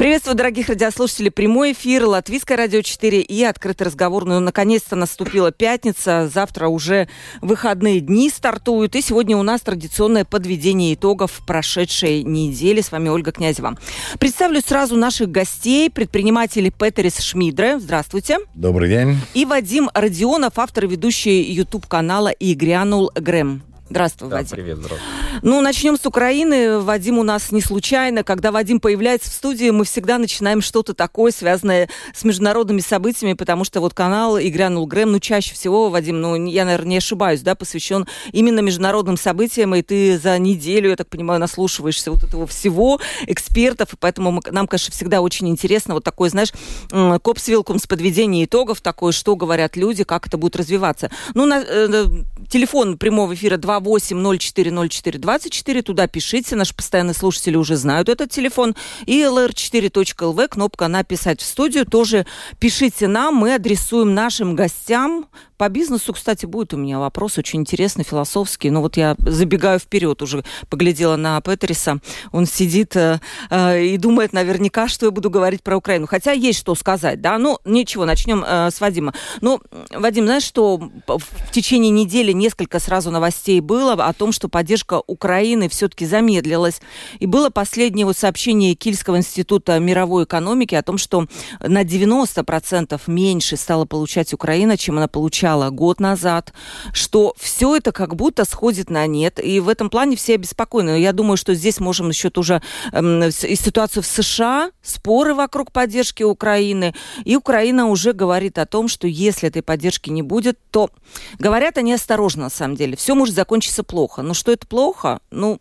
Приветствую, дорогих радиослушателей. Прямой эфир, Латвийское радио 4 и открытый разговор. Ну, наконец-то наступила пятница. Завтра уже выходные дни стартуют. И сегодня у нас традиционное подведение итогов прошедшей недели. С вами Ольга Князева. Представлю сразу наших гостей. Предприниматели Петерис Шмидре. Здравствуйте. Добрый день. И Вадим Родионов, автор и ведущий YouTube-канала «И грянул Грэм». Здравствуй, да, Вадим. Привет, здравствуй. Ну, начнем с Украины. Вадим у нас не случайно. Когда Вадим появляется в студии, мы всегда начинаем что-то такое, связанное с международными событиями, потому что вот канал «И грянул Грэм», ну, чаще всего, Вадим, ну, я, наверное, не ошибаюсь, да, посвящен именно международным событиям, и ты за неделю, я так понимаю, наслушиваешься вот этого всего, экспертов, и поэтому мы, нам, конечно, всегда очень интересно вот такое, знаешь, копсвилком с подведением итогов, такое, что говорят люди, как это будет развиваться. Ну, на, э, телефон прямого эфира 2 28040424. Туда пишите. Наши постоянные слушатели уже знают этот телефон. И lr4.lv, кнопка «Написать в студию». Тоже пишите нам. Мы адресуем нашим гостям по бизнесу, кстати, будет у меня вопрос очень интересный, философский. Но ну, вот я забегаю вперед уже, поглядела на Петериса. Он сидит э, э, и думает наверняка, что я буду говорить про Украину. Хотя есть что сказать, да. Ну, ничего, начнем э, с Вадима. Ну, Вадим, знаешь, что в течение недели несколько сразу новостей было о том, что поддержка Украины все-таки замедлилась. И было последнее вот сообщение Кильского института мировой экономики о том, что на 90% меньше стала получать Украина, чем она получала начала, год назад, что все это как будто сходит на нет. И в этом плане все обеспокоены. Я думаю, что здесь можем еще тоже эм, и ситуацию в США, споры вокруг поддержки Украины. И Украина уже говорит о том, что если этой поддержки не будет, то говорят они осторожно на самом деле. Все может закончиться плохо. Но что это плохо? Ну,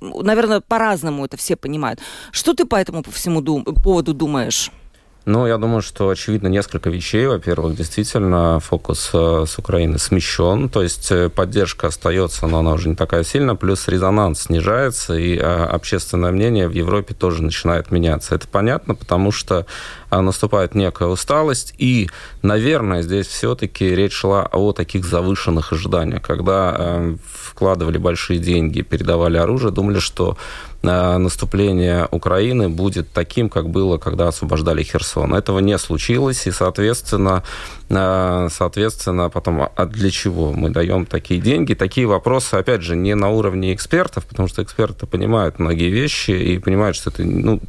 наверное, по-разному это все понимают. Что ты по этому по всему дум- поводу думаешь? Ну, я думаю, что очевидно несколько вещей. Во-первых, действительно, фокус э, с Украины смещен, то есть э, поддержка остается, но она уже не такая сильная, плюс резонанс снижается, и э, общественное мнение в Европе тоже начинает меняться. Это понятно, потому что наступает некая усталость, и, наверное, здесь все-таки речь шла о таких завышенных ожиданиях, когда вкладывали большие деньги, передавали оружие, думали, что наступление Украины будет таким, как было, когда освобождали Херсон. Этого не случилось, и, соответственно, соответственно, потом, а для чего мы даем такие деньги? Такие вопросы, опять же, не на уровне экспертов, потому что эксперты понимают многие вещи и понимают, что это, ну,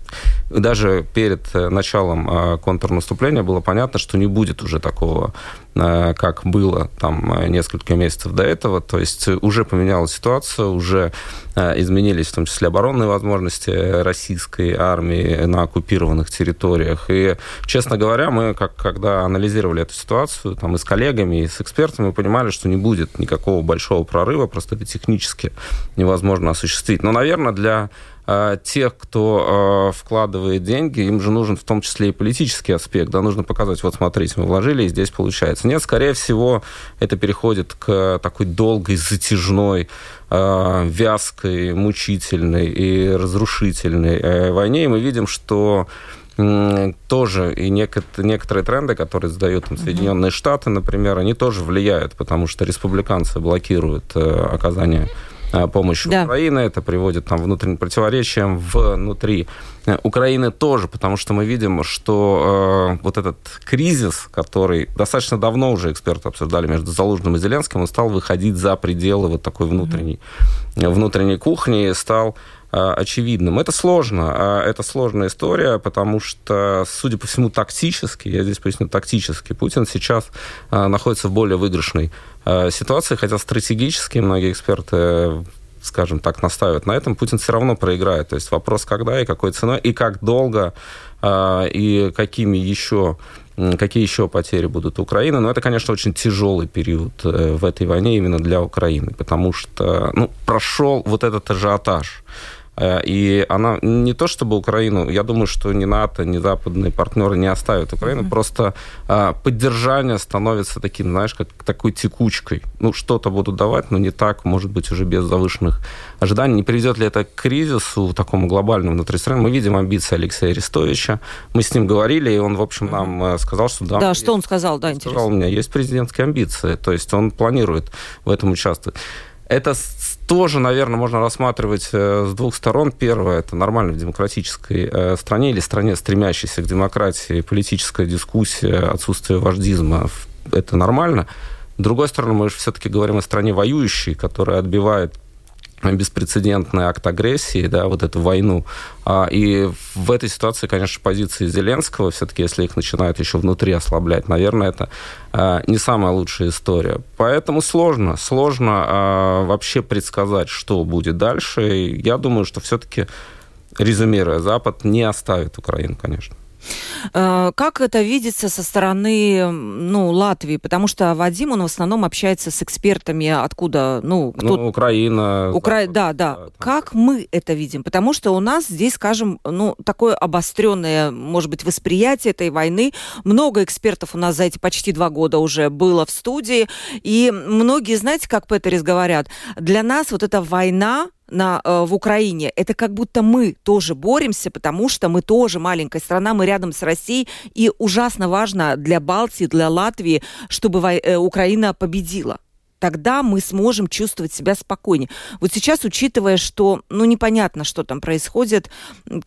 даже перед э, началом а, контрнаступления было понятно, что не будет уже такого как было там несколько месяцев до этого. То есть уже поменялась ситуация, уже изменились в том числе оборонные возможности российской армии на оккупированных территориях. И, честно говоря, мы, как, когда анализировали эту ситуацию, ситуацию там, и с коллегами, и с экспертами, понимали, что не будет никакого большого прорыва, просто это технически невозможно осуществить. Но, наверное, для э, тех, кто э, вкладывает деньги, им же нужен в том числе и политический аспект. Да, нужно показать, вот смотрите, мы вложили, и здесь получается. Нет, скорее всего, это переходит к такой долгой, затяжной, э, вязкой, мучительной и разрушительной э, войне. И мы видим, что тоже и некоторые тренды, которые задают там, Соединенные Штаты, например, они тоже влияют, потому что республиканцы блокируют э, оказание э, помощи да. Украины. Это приводит там, внутренним противоречиям внутри э, Украины тоже, потому что мы видим, что э, вот этот кризис, который достаточно давно уже эксперты обсуждали между Залужным и Зеленским, он стал выходить за пределы вот такой внутренней, mm-hmm. внутренней кухни, стал Э, очевидным. Это сложно. А это сложная история, потому что, судя по всему, тактически, я здесь поясню, тактически, Путин сейчас э, находится в более выигрышной э, ситуации, хотя стратегически многие эксперты скажем так, настаивают на этом, Путин все равно проиграет. То есть вопрос, когда и какой ценой, и как долго, и какими еще какие еще потери будут у Украины. Но это, конечно, очень тяжелый период в этой войне именно для Украины, потому что ну, прошел вот этот ажиотаж Э, и она не то чтобы Украину, я думаю, что ни НАТО, ни западные партнеры не оставят Украину, mm-hmm. просто а, поддержание становится таким, знаешь, как такой текучкой. Ну, что-то будут давать, но не так, может быть, уже без завышенных ожиданий. Не приведет ли это к кризису такому глобальному внутри страны? Мы видим амбиции Алексея Арестовича. Мы с ним говорили, и он, в общем, нам mm-hmm. сказал, что да. Да, что он сказал, да, интересно. Сказал, у меня есть президентские амбиции, то есть он планирует в этом участвовать. Это тоже, наверное, можно рассматривать э, с двух сторон. Первое, это нормально в демократической э, стране или стране, стремящейся к демократии, политическая дискуссия, отсутствие вождизма. Это нормально. С другой стороны, мы же все-таки говорим о стране воюющей, которая отбивает беспрецедентный акт агрессии, да, вот эту войну. А, и в этой ситуации, конечно, позиции Зеленского, все-таки, если их начинают еще внутри ослаблять, наверное, это а, не самая лучшая история. Поэтому сложно, сложно а, вообще предсказать, что будет дальше. И я думаю, что все-таки, резюмируя, Запад не оставит Украину, конечно. Э, как это видится со стороны ну, Латвии? Потому что Вадим, он в основном общается с экспертами, откуда, ну, кто... Ну, Украина. Укра... Да, да. да. Как мы это видим? Потому что у нас здесь, скажем, ну, такое обостренное, может быть, восприятие этой войны. Много экспертов у нас за эти почти два года уже было в студии. И многие, знаете, как Петерис говорят, для нас вот эта война, на, э, в Украине, это как будто мы тоже боремся, потому что мы тоже маленькая страна, мы рядом с Россией, и ужасно важно для Балтии, для Латвии, чтобы э, Украина победила тогда мы сможем чувствовать себя спокойнее. Вот сейчас, учитывая, что, ну, непонятно, что там происходит,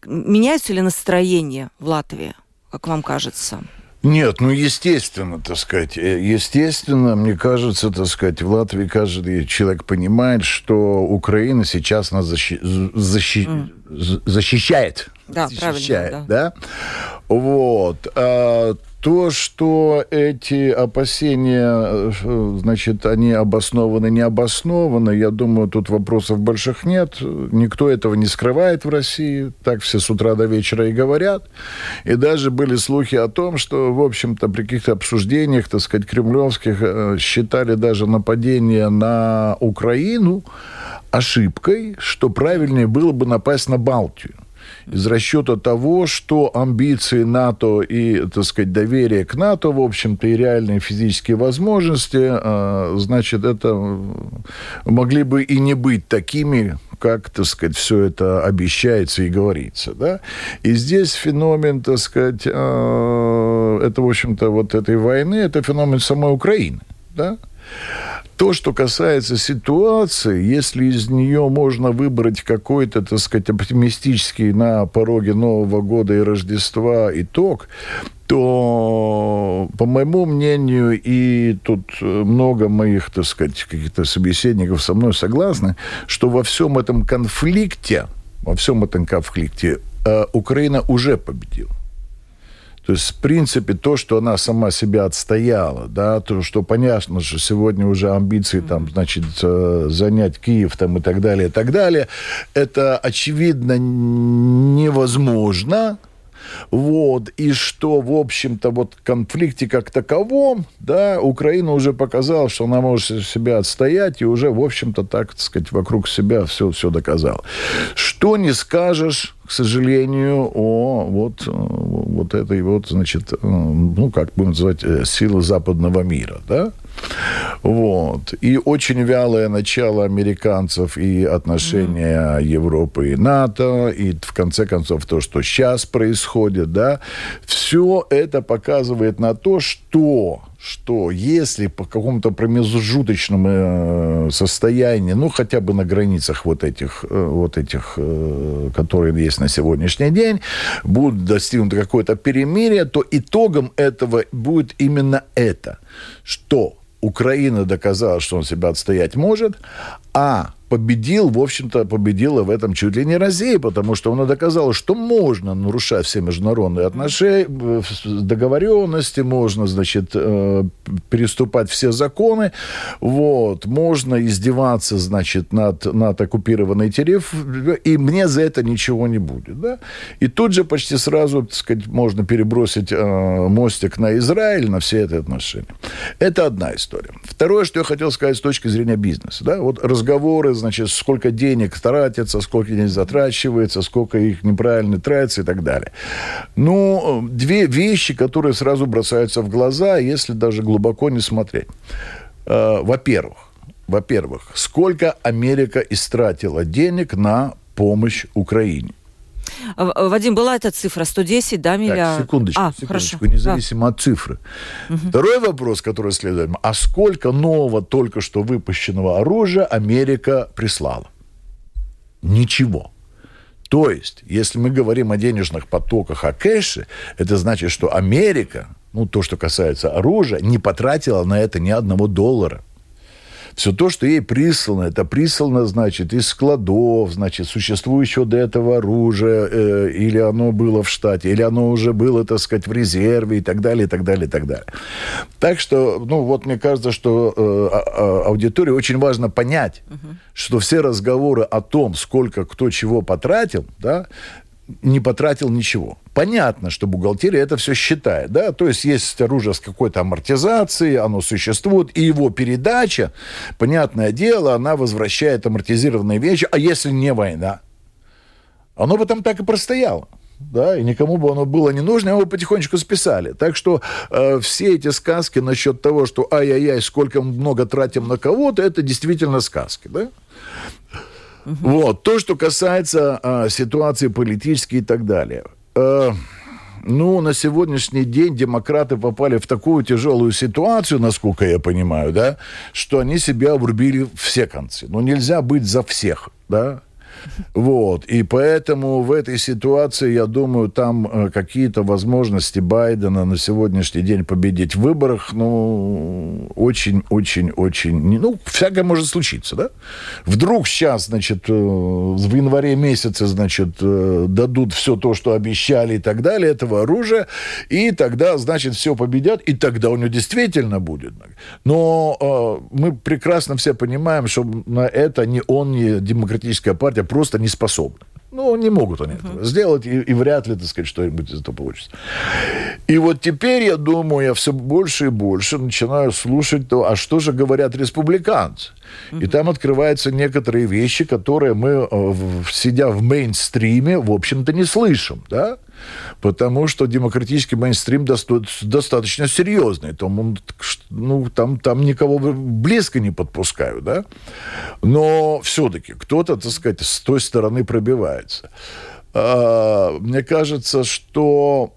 меняется ли настроение в Латвии, как вам кажется? Нет, ну естественно, так сказать, э, естественно, мне кажется, так сказать, в Латвии каждый человек понимает, что Украина сейчас нас защи... защи... mm. защищает. Да, защищает, правильно, да. да? Вот. То, что эти опасения, э, значит, они обоснованы, не обоснованы, я думаю, тут вопросов больших нет. Никто этого не скрывает в России. Так все с утра до вечера и говорят. И даже были слухи о том, что, в общем-то, при каких-то обсуждениях, так сказать, кремлевских, э, считали даже нападение на Украину ошибкой, что правильнее было бы напасть на Балтию из расчета того, что амбиции НАТО и, так сказать, доверие к НАТО, в общем-то, и реальные физические возможности, а, значит, это могли бы и не быть такими, как, так сказать, все это обещается и говорится, да. И здесь феномен, так сказать, а, это, в общем-то, вот этой войны, это феномен самой Украины, да. То, что касается ситуации, если из нее можно выбрать какой-то, так сказать, оптимистический на пороге Нового года и Рождества итог, то, по моему мнению, и тут много моих, так сказать, каких-то собеседников со мной согласны, что во всем этом конфликте, во всем этом конфликте э, Украина уже победила. То есть, в принципе, то, что она сама себя отстояла, да, то, что понятно, что сегодня уже амбиции там, значит, э, занять Киев там и так далее, и так далее, это, очевидно, невозможно, вот, и что, в общем-то, вот конфликте как таковом, да, Украина уже показала, что она может себя отстоять, и уже, в общем-то, так, так сказать, вокруг себя все, все доказала. Что не скажешь, к сожалению, о вот, вот этой вот, значит, ну, как будем называть, э, силы западного мира, да, вот. И очень вялое начало американцев и отношения mm. Европы и НАТО, и в конце концов то, что сейчас происходит, да, все это показывает на то, что что если по какому-то промежуточному э, состоянию, ну, хотя бы на границах вот этих, э, вот этих, э, которые есть на сегодняшний день, будет достигнуто какое-то перемирие, то итогом этого будет именно это, что Украина доказала, что он себя отстоять может, а победил, в общем-то, победила в этом чуть ли не Россия, потому что она доказала, что можно нарушать все международные отношения, договоренности, можно, значит, э, переступать все законы, вот, можно издеваться, значит, над, над оккупированной территорией, и мне за это ничего не будет, да. И тут же почти сразу, так сказать, можно перебросить э, мостик на Израиль, на все эти отношения. Это одна история. Второе, что я хотел сказать с точки зрения бизнеса. Да? Вот разговоры, значит, сколько денег тратится, сколько денег затрачивается, сколько их неправильно тратится и так далее. Ну, две вещи, которые сразу бросаются в глаза, если даже глубоко не смотреть. Э, во-первых, во-первых, сколько Америка истратила денег на помощь Украине? Вадим, была эта цифра 110, да, миллиард? Так, секундочку, а, секундочку, хорошо. независимо да. от цифры. Угу. Второй вопрос, который следует. А сколько нового только что выпущенного оружия Америка прислала? Ничего. То есть, если мы говорим о денежных потоках, о кэше, это значит, что Америка, ну, то, что касается оружия, не потратила на это ни одного доллара. Все то, что ей прислано, это прислано, значит, из складов, значит, существующего до этого оружия, э, или оно было в штате, или оно уже было, так сказать, в резерве и так далее, и так далее, и так далее. Так что, ну, вот мне кажется, что э, а, а, аудитории очень важно понять, угу. что все разговоры о том, сколько кто чего потратил, да, не потратил ничего. Понятно, что бухгалтерия это все считает, да, то есть есть оружие с какой-то амортизацией, оно существует, и его передача, понятное дело, она возвращает амортизированные вещи, а если не война? Оно бы там так и простояло да, и никому бы оно было не нужно, его потихонечку списали. Так что э, все эти сказки насчет того, что ай-яй-яй, сколько много тратим на кого-то, это действительно сказки, да. Угу. Вот. То, что касается а, ситуации политической и так далее. А, ну, на сегодняшний день демократы попали в такую тяжелую ситуацию, насколько я понимаю, да, что они себя врубили все концы. Но нельзя быть за всех, да. Вот. И поэтому в этой ситуации, я думаю, там э, какие-то возможности Байдена на сегодняшний день победить в выборах, ну, очень-очень-очень... Ну, всякое может случиться, да? Вдруг сейчас, значит, э, в январе месяце, значит, э, дадут все то, что обещали и так далее, этого оружия, и тогда, значит, все победят, и тогда у него действительно будет. Но мы прекрасно все понимаем, что на это ни он, ни демократическая партия просто не способны. Ну, не могут они uh-huh. этого сделать, и, и вряд ли, так сказать, что-нибудь из этого получится. И вот теперь, я думаю, я все больше и больше начинаю слушать то, а что же говорят республиканцы. Uh-huh. И там открываются некоторые вещи, которые мы, э, сидя в мейнстриме, в общем-то, не слышим, да? Потому что демократический мейнстрим достаточно серьезный. Там, он, ну, там, там никого близко не подпускают, да? Но все-таки кто-то, так сказать, с той стороны пробивается. А, мне кажется, что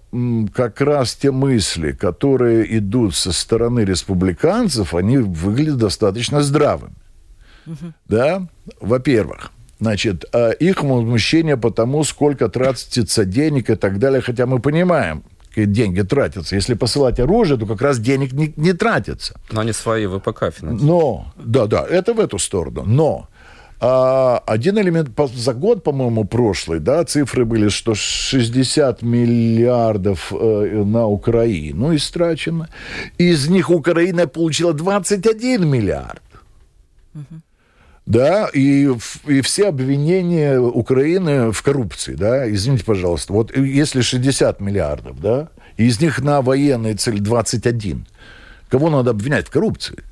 как раз те мысли, которые идут со стороны республиканцев, они выглядят достаточно здравыми. Угу. Да? Во-первых, значит, а их возмущение по тому, сколько тратится денег и так далее, хотя мы понимаем, какие деньги тратятся. Если посылать оружие, то как раз денег не, не тратится. Но они свои ВПК финансируют. Но, да, да, это в эту сторону. Но а, один элемент за год, по-моему, прошлый, да, цифры были, что 60 миллиардов э, на Украину истрачено. Из них Украина получила 21 миллиард. Угу да, и, и все обвинения Украины в коррупции, да, извините, пожалуйста, вот если 60 миллиардов, да, из них на военные цели 21, кого надо обвинять в коррупции?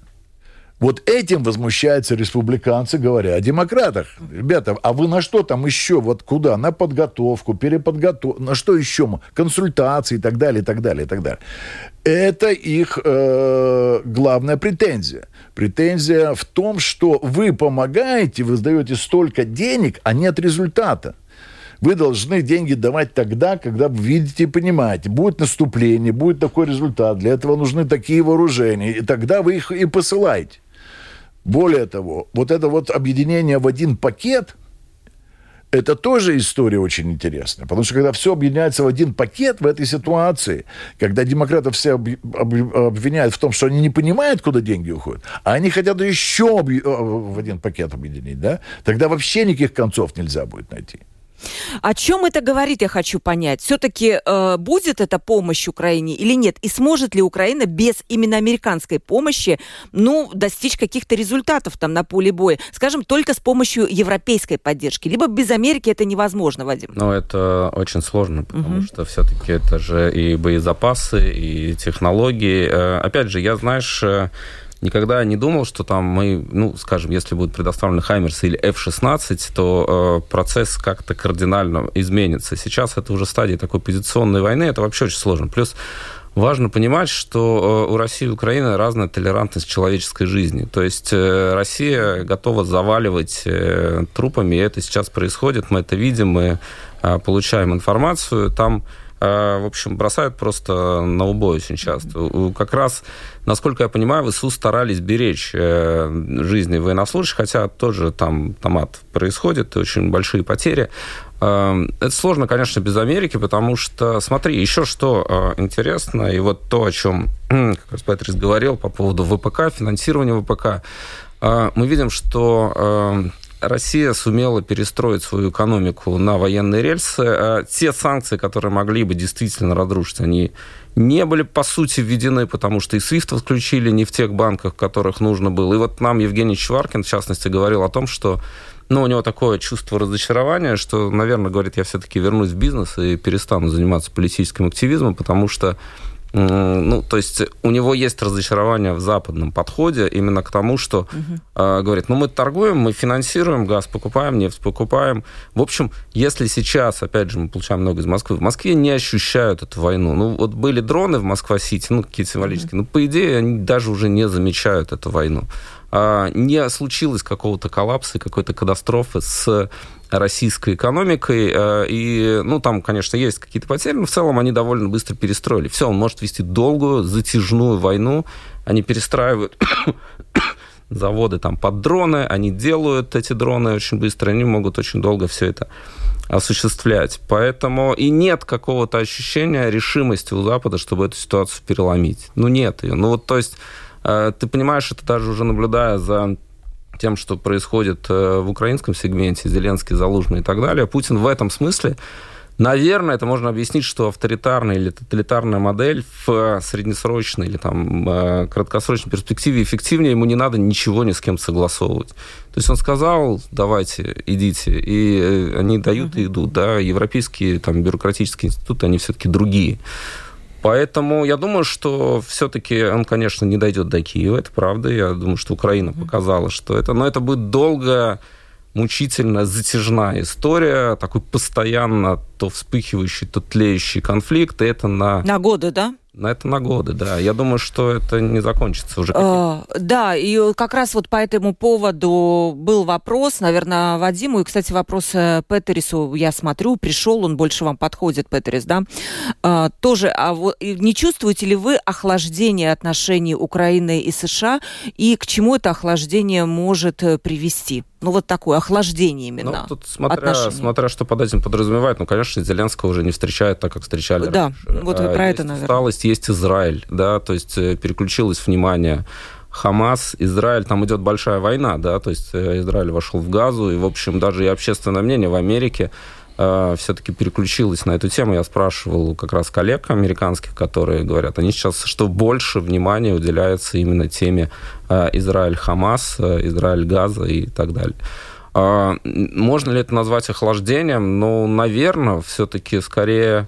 Вот этим возмущаются республиканцы, говоря о демократах. Ребята, а вы на что там еще? Вот куда? На подготовку, переподготовку, на что еще? Консультации и так далее, и так далее, и так далее. Это их э, главная претензия. Претензия в том, что вы помогаете, вы сдаете столько денег, а нет результата. Вы должны деньги давать тогда, когда вы видите и понимаете, будет наступление, будет такой результат, для этого нужны такие вооружения, и тогда вы их и посылаете. Более того, вот это вот объединение в один пакет, это тоже история очень интересная. Потому что когда все объединяется в один пакет в этой ситуации, когда демократов все обвиняют в том, что они не понимают, куда деньги уходят, а они хотят еще в один пакет объединить, да, тогда вообще никаких концов нельзя будет найти. О чем это говорит, я хочу понять. Все-таки э, будет эта помощь Украине или нет? И сможет ли Украина без именно американской помощи, ну, достичь каких-то результатов там на поле боя? Скажем, только с помощью европейской поддержки. Либо без Америки это невозможно, Вадим? Ну, это очень сложно, потому угу. что все-таки это же и боезапасы, и технологии. Э, опять же, я, знаешь, э, никогда не думал, что там мы, ну, скажем, если будут предоставлены Хаймерсы или F-16, то э, процесс как-то кардинально изменится. Сейчас это уже стадия такой позиционной войны, это вообще очень сложно. Плюс важно понимать, что э, у России и Украины разная толерантность человеческой жизни. То есть э, Россия готова заваливать э, трупами, и это сейчас происходит, мы это видим, мы получаем информацию. Там в общем, бросают просто на убой очень часто. Как раз, насколько я понимаю, в ИСУ старались беречь э, жизни военнослужащих, хотя тоже там томат происходит, очень большие потери. А, это сложно, конечно, без Америки, потому что, смотри, еще что а, интересно, и вот то, о чем как раз Петрис говорил по поводу ВПК, финансирования ВПК, мы видим, что Россия сумела перестроить свою экономику на военные рельсы. А те санкции, которые могли бы действительно разрушить, они не были, по сути, введены, потому что и SWIFT отключили не в тех банках, которых нужно было. И вот нам Евгений Чваркин, в частности, говорил о том, что ну, у него такое чувство разочарования, что, наверное, говорит, я все-таки вернусь в бизнес и перестану заниматься политическим активизмом, потому что ну, то есть у него есть разочарование в западном подходе именно к тому, что угу. э, говорит, ну мы торгуем, мы финансируем, газ покупаем, нефть покупаем. В общем, если сейчас, опять же, мы получаем много из Москвы, в Москве не ощущают эту войну. Ну вот были дроны в Москва-Сити, ну какие-то символические, угу. но по идее они даже уже не замечают эту войну. А, не случилось какого-то коллапса, какой-то катастрофы с российской экономикой. Э, и, ну, там, конечно, есть какие-то потери, но в целом они довольно быстро перестроили. Все, он может вести долгую, затяжную войну. Они перестраивают заводы там под дроны, они делают эти дроны очень быстро, они могут очень долго все это осуществлять. Поэтому и нет какого-то ощущения решимости у Запада, чтобы эту ситуацию переломить. Ну, нет ее. Ну, вот, то есть, э, ты понимаешь, это даже уже наблюдая за тем, что происходит э, в украинском сегменте, Зеленский, Залужный и так далее, Путин в этом смысле Наверное, это можно объяснить, что авторитарная или тоталитарная модель в среднесрочной или там э, краткосрочной перспективе эффективнее, ему не надо ничего ни с кем согласовывать. То есть он сказал, давайте, идите, и э, они дают и идут. Да? Европейские там, бюрократические институты, они все-таки другие. Поэтому я думаю, что все-таки он, конечно, не дойдет до Киева, это правда. Я думаю, что Украина показала, что это... Но это будет долго мучительно затяжная история, такой постоянно то вспыхивающий, то тлеющий конфликт, и это на... На годы, да? На это на годы, да. Я думаю, что это не закончится уже. А, да, и как раз вот по этому поводу был вопрос, наверное, Вадиму, и, кстати, вопрос э, Петерису, я смотрю, пришел, он больше вам подходит, Петерис, да, а, тоже, а вот не чувствуете ли вы охлаждение отношений Украины и США, и к чему это охлаждение может э, привести? Ну, вот такое охлаждение именно. Ну, тут смотря, смотря что под этим подразумевает. Ну, конечно, Зеленского уже не встречают так, как встречали Да, раньше. вот а, про это, наверное. Усталость, есть Израиль, да, то есть э, переключилось внимание Хамас, Израиль, там идет большая война, да, то есть э, Израиль вошел в Газу, и, в общем, даже и общественное мнение в Америке э, все-таки переключилось на эту тему. Я спрашивал как раз коллег американских, которые говорят, они сейчас, что больше внимания уделяется именно теме э, Израиль-Хамас, э, Израиль-Газа и так далее. Э, можно ли это назвать охлаждением? Ну, наверное, все-таки скорее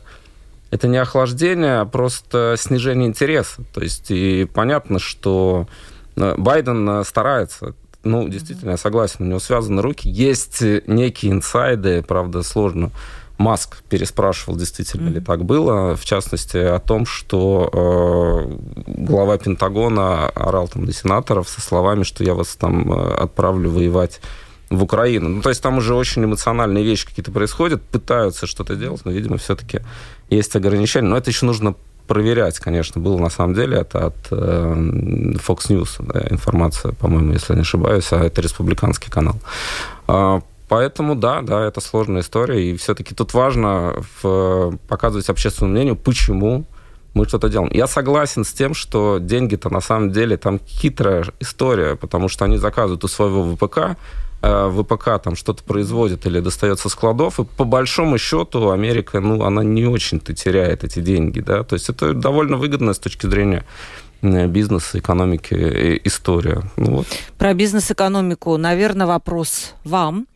это не охлаждение, а просто снижение интереса. То есть и понятно, что Байден старается. Ну, действительно, я согласен, у него связаны руки. Есть некие инсайды, правда, сложно. Маск переспрашивал, действительно mm-hmm. ли так было, в частности, о том, что э, глава Пентагона орал там на сенаторов со словами, что я вас там э, отправлю воевать в Украину. Ну, то есть там уже очень эмоциональные вещи какие-то происходят, пытаются что-то делать, но, видимо, все-таки есть ограничения. Но это еще нужно проверять, конечно, было на самом деле. Это от э, Fox News да, информация, по-моему, если не ошибаюсь, а это республиканский канал. Э, поэтому, да, да, это сложная история, и все-таки тут важно в, показывать общественному мнению, почему мы что-то делаем. Я согласен с тем, что деньги-то на самом деле там хитрая история, потому что они заказывают у своего ВПК, ВПК там что-то производит или достается складов, и по большому счету Америка, ну, она не очень-то теряет эти деньги, да, то есть это довольно выгодно с точки зрения Э, бизнес, экономики э, история. Ну, вот. Про бизнес-экономику, наверное, вопрос вам.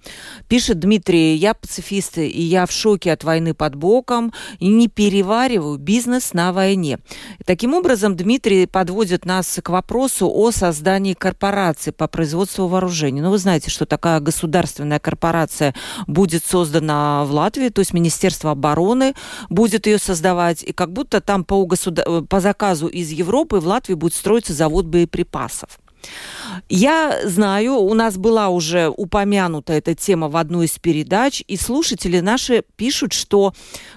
Пишет Дмитрий, я пацифист, и я в шоке от войны под боком, и не перевариваю бизнес на войне. Таким образом, Дмитрий подводит нас к вопросу о создании корпорации по производству вооружений. Ну, вы знаете, что такая государственная корпорация будет создана в Латвии, то есть Министерство обороны будет ее создавать, и как будто там по, государ... по заказу из Европы в Латвии будет строиться завод боеприпасов. Я знаю, у нас была уже упомянута эта тема в одной из передач, и слушатели наши пишут, что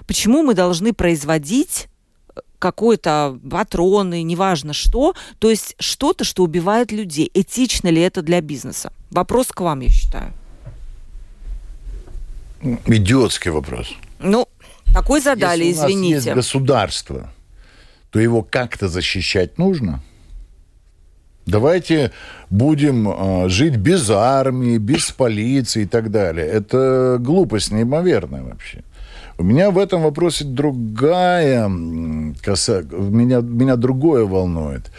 почему мы должны производить э, какой-то патроны, неважно что, то есть что-то, что убивает людей. Этично ли это для бизнеса? Вопрос к вам, я считаю. Идиотский вопрос. Ну, такой задали, Если извините. У нас есть государство, то его как-то защищать нужно. Давайте будем э, жить без армии, без полиции и так далее. Это глупость неимоверная вообще. У меня в этом вопросе другая коса, меня, меня другое волнует.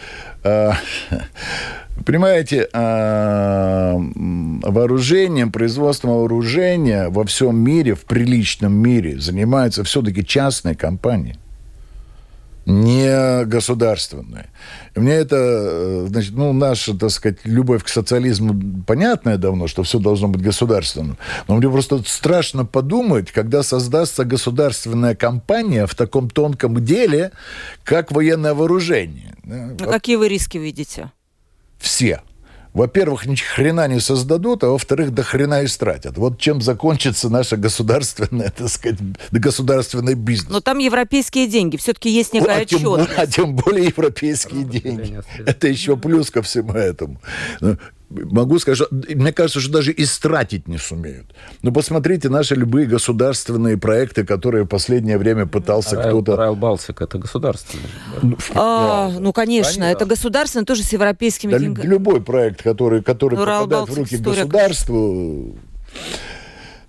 Э, понимаете, э, вооружением, производством вооружения во всем мире, в приличном мире занимаются все-таки частные компании не государственные. Мне это, э, значит, ну, наша, так сказать, любовь к социализму понятная давно, что все должно быть государственным. Но мне просто страшно подумать, когда создастся государственная компания в таком тонком деле, как военное вооружение. А какие вы риски видите? Все во-первых, ни хрена не создадут, а во-вторых, до хрена истратят. Вот чем закончится наша государственная, так сказать, государственный бизнес. Но там европейские деньги, все-таки есть некая а тем, а тем более европейские деньги. Это еще плюс ко всему этому. Могу сказать, что мне кажется, что даже истратить не сумеют. Но посмотрите наши любые государственные проекты, которые в последнее время пытался Райл, кто-то... Райл Балтик это государственный. Ну, а, да. ну конечно, Конечно, это государственный, тоже с европейскими да, деньгами. Любой проект, который, который ну, попадает в руки государству...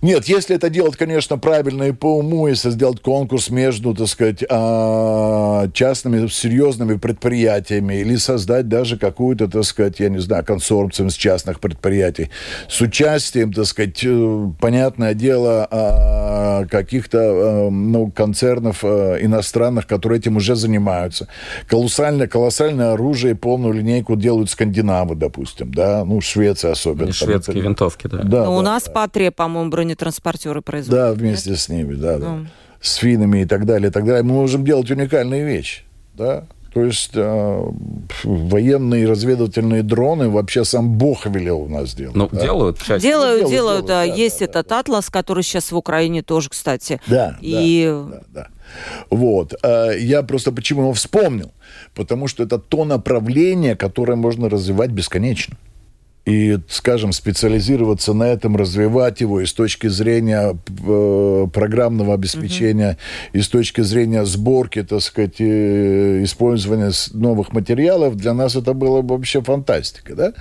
Нет, если это делать, конечно, правильно и по уму, если сделать конкурс между, так сказать, а, частными серьезными предприятиями или создать даже какую-то, так сказать, я не знаю, консорциум с частных предприятий с участием, так сказать, э, понятное дело, а, каких-то э, ну, концернов э, иностранных, которые этим уже занимаются. Колоссальное, колоссальное оружие, полную линейку делают скандинавы, допустим, да, ну, Швеция особенно. И шведские там, винтовки, да. да, да у нас да. Патрия, по-моему, бронетранспортная транспортеры производят. Да, вместе нет? с ними, да, да. Ну. С финами и так далее, и так далее. Мы можем делать уникальные вещи, да. То есть э, военные разведывательные дроны вообще сам Бог велел у нас делать. Ну, да? делают часть. Делают, делают, делают, да. Есть да, этот да, «Атлас», который сейчас в Украине тоже, кстати. Да, и... да, да, да. Вот. Э, я просто почему его вспомнил? Потому что это то направление, которое можно развивать бесконечно и, скажем, специализироваться на этом, развивать его и с точки зрения э, программного обеспечения, угу. и с точки зрения сборки, так сказать, использования новых материалов, для нас это было бы вообще фантастика, да?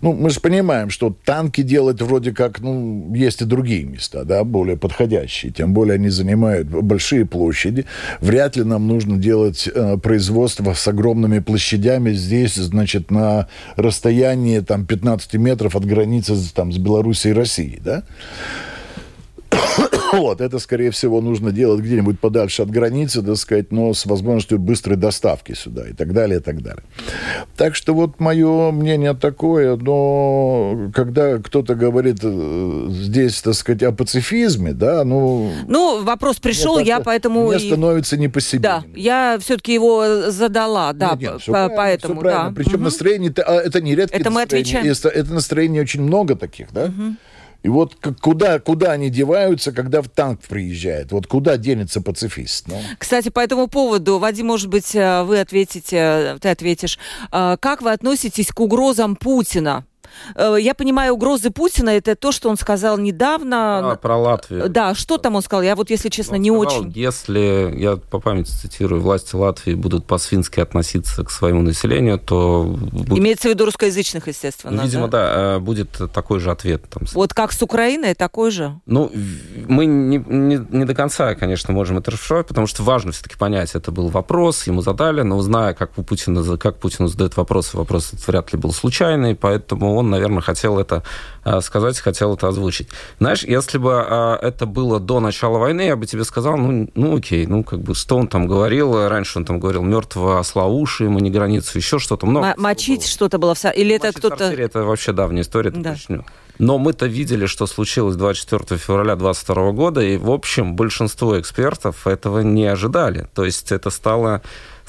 Ну, мы же понимаем, что танки делать вроде как, ну, есть и другие места, да, более подходящие, тем более они занимают большие площади. Вряд ли нам нужно делать э, производство с огромными площадями здесь, значит, на расстоянии там 15 15 метров от границы там, с Белоруссией и Россией, да? Вот, это, скорее всего, нужно делать где-нибудь подальше от границы, так сказать, но с возможностью быстрой доставки сюда и так далее, и так далее. Так что вот мое мнение такое, но когда кто-то говорит э, здесь, так сказать, о пацифизме, да, ну... Ну, вопрос пришел, я поэтому... Мне становится не по себе. Да, я все-таки его задала, да, нет, нет, все по, поэтому, все правильно. да. Причем угу. настроение, а, это не редкое это мы отвечаем. Это настроение очень много таких, да? Угу. И вот куда, куда они деваются, когда в танк приезжает? Вот куда денется пацифист? Ну? Кстати, по этому поводу, Вадим, может быть, э, вы ответите, ты ответишь. Э, как вы относитесь к угрозам Путина? Э, я понимаю, угрозы Путина это то, что он сказал недавно. А, про Латвию. Да, что там он сказал? Я вот, если честно, он не сказал, очень. Если, я по памяти цитирую, власти Латвии будут по-свински относиться к своему населению, то... Будет... Имеется в виду русскоязычных, естественно. Ну, видимо, да, да будет такой же ответ. Там. Вот как с Украиной, такой же? Ну, мы не, не, не до конца, конечно, можем это расшифровать, потому что важно все-таки понять, это был вопрос, ему задали, но зная, как, у Путина, как Путину задают вопросы, вопрос вряд ли был случайный, поэтому он, наверное, хотел это а, сказать, хотел это озвучить. Знаешь, если бы а, это было до начала войны, я бы тебе сказал, ну, ну окей, ну как бы что он там говорил, раньше он там говорил мертвого осла уши, ему не границу, еще что-то много. Мочить что-то было, или это кто-то... Это вообще давняя история, да. точно. Но мы-то видели, что случилось 24 февраля 2022 года, и, в общем, большинство экспертов этого не ожидали. То есть это стало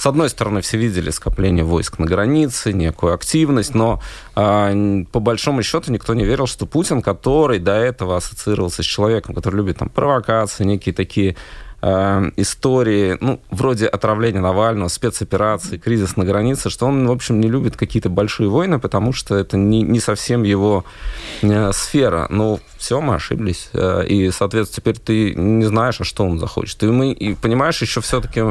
с одной стороны, все видели скопление войск на границе, некую активность, но э, по большому счету никто не верил, что Путин, который до этого ассоциировался с человеком, который любит там провокации, некие такие э, истории, ну, вроде отравления Навального, спецоперации, кризис на границе, что он, в общем, не любит какие-то большие войны, потому что это не, не совсем его э, сфера. Но все, мы ошиблись. Э, и, соответственно, теперь ты не знаешь, а что он захочет. И мы, и понимаешь, еще все-таки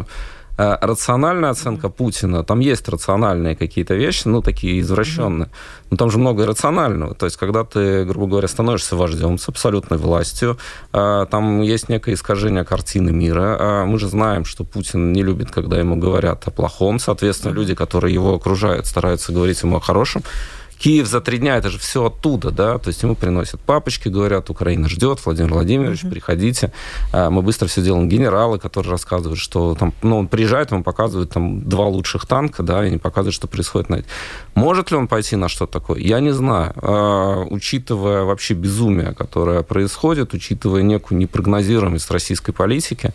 рациональная оценка Путина, там есть рациональные какие-то вещи, ну, такие извращенные, но там же много иррационального. То есть, когда ты, грубо говоря, становишься вождем с абсолютной властью, э, там есть некое искажение картины мира. Э, мы же знаем, что Путин не любит, когда ему говорят о плохом. Соответственно, люди, которые его окружают, стараются говорить ему о хорошем. Киев за три дня, это же все оттуда, да, то есть ему приносят папочки, говорят, Украина ждет, Владимир Владимирович, mm-hmm. приходите. А, мы быстро все делаем. Генералы, которые рассказывают, что там, ну, он приезжает, ему показывает там два лучших танка, да, и не показывают, что происходит на Может ли он пойти на что-то такое? Я не знаю. А, учитывая вообще безумие, которое происходит, учитывая некую непрогнозируемость российской политики,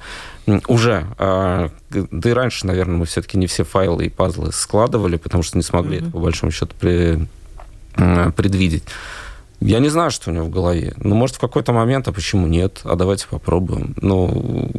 уже, а, да и раньше, наверное, мы все-таки не все файлы и пазлы складывали, потому что не смогли mm-hmm. это, по большому счету, при, предвидеть. Я не знаю, что у него в голове. Ну, может, в какой-то момент, а почему нет? А давайте попробуем. Ну,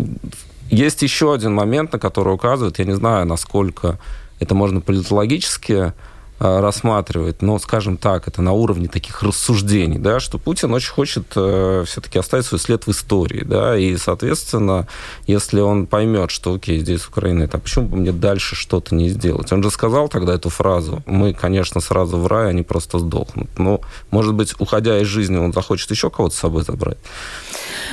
есть еще один момент, на который указывает, я не знаю, насколько это можно политологически Э, рассматривать, но, скажем так, это на уровне таких рассуждений, да, что Путин очень хочет э, все-таки оставить свой след в истории, да, и, соответственно, если он поймет, что, окей, здесь Украина, это почему бы мне дальше что-то не сделать? Он же сказал тогда эту фразу, мы, конечно, сразу в рай, они просто сдохнут. Но, может быть, уходя из жизни, он захочет еще кого-то с собой забрать.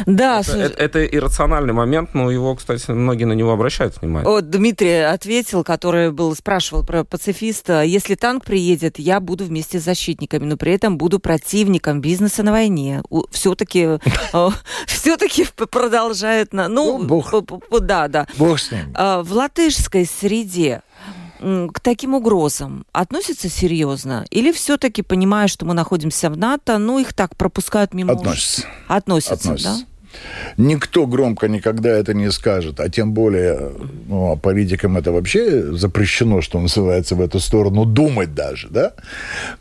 Да. Это, это, это иррациональный момент, но его, кстати, многие на него обращают внимание. Вот Дмитрий ответил, который был, спрашивал про пацифиста, если танк приедет, я буду вместе с защитниками, но при этом буду противником бизнеса на войне. Все-таки э, все-таки продолжает на... Ну, ну да, да. Бог с ним. А, в латышской среде к таким угрозам относятся серьезно? Или все-таки, понимая, что мы находимся в НАТО, ну, их так пропускают мимо Относятся. Относятся, Относятся. да? Никто громко никогда это не скажет, а тем более ну, а политикам это вообще запрещено, что называется, в эту сторону думать даже, да?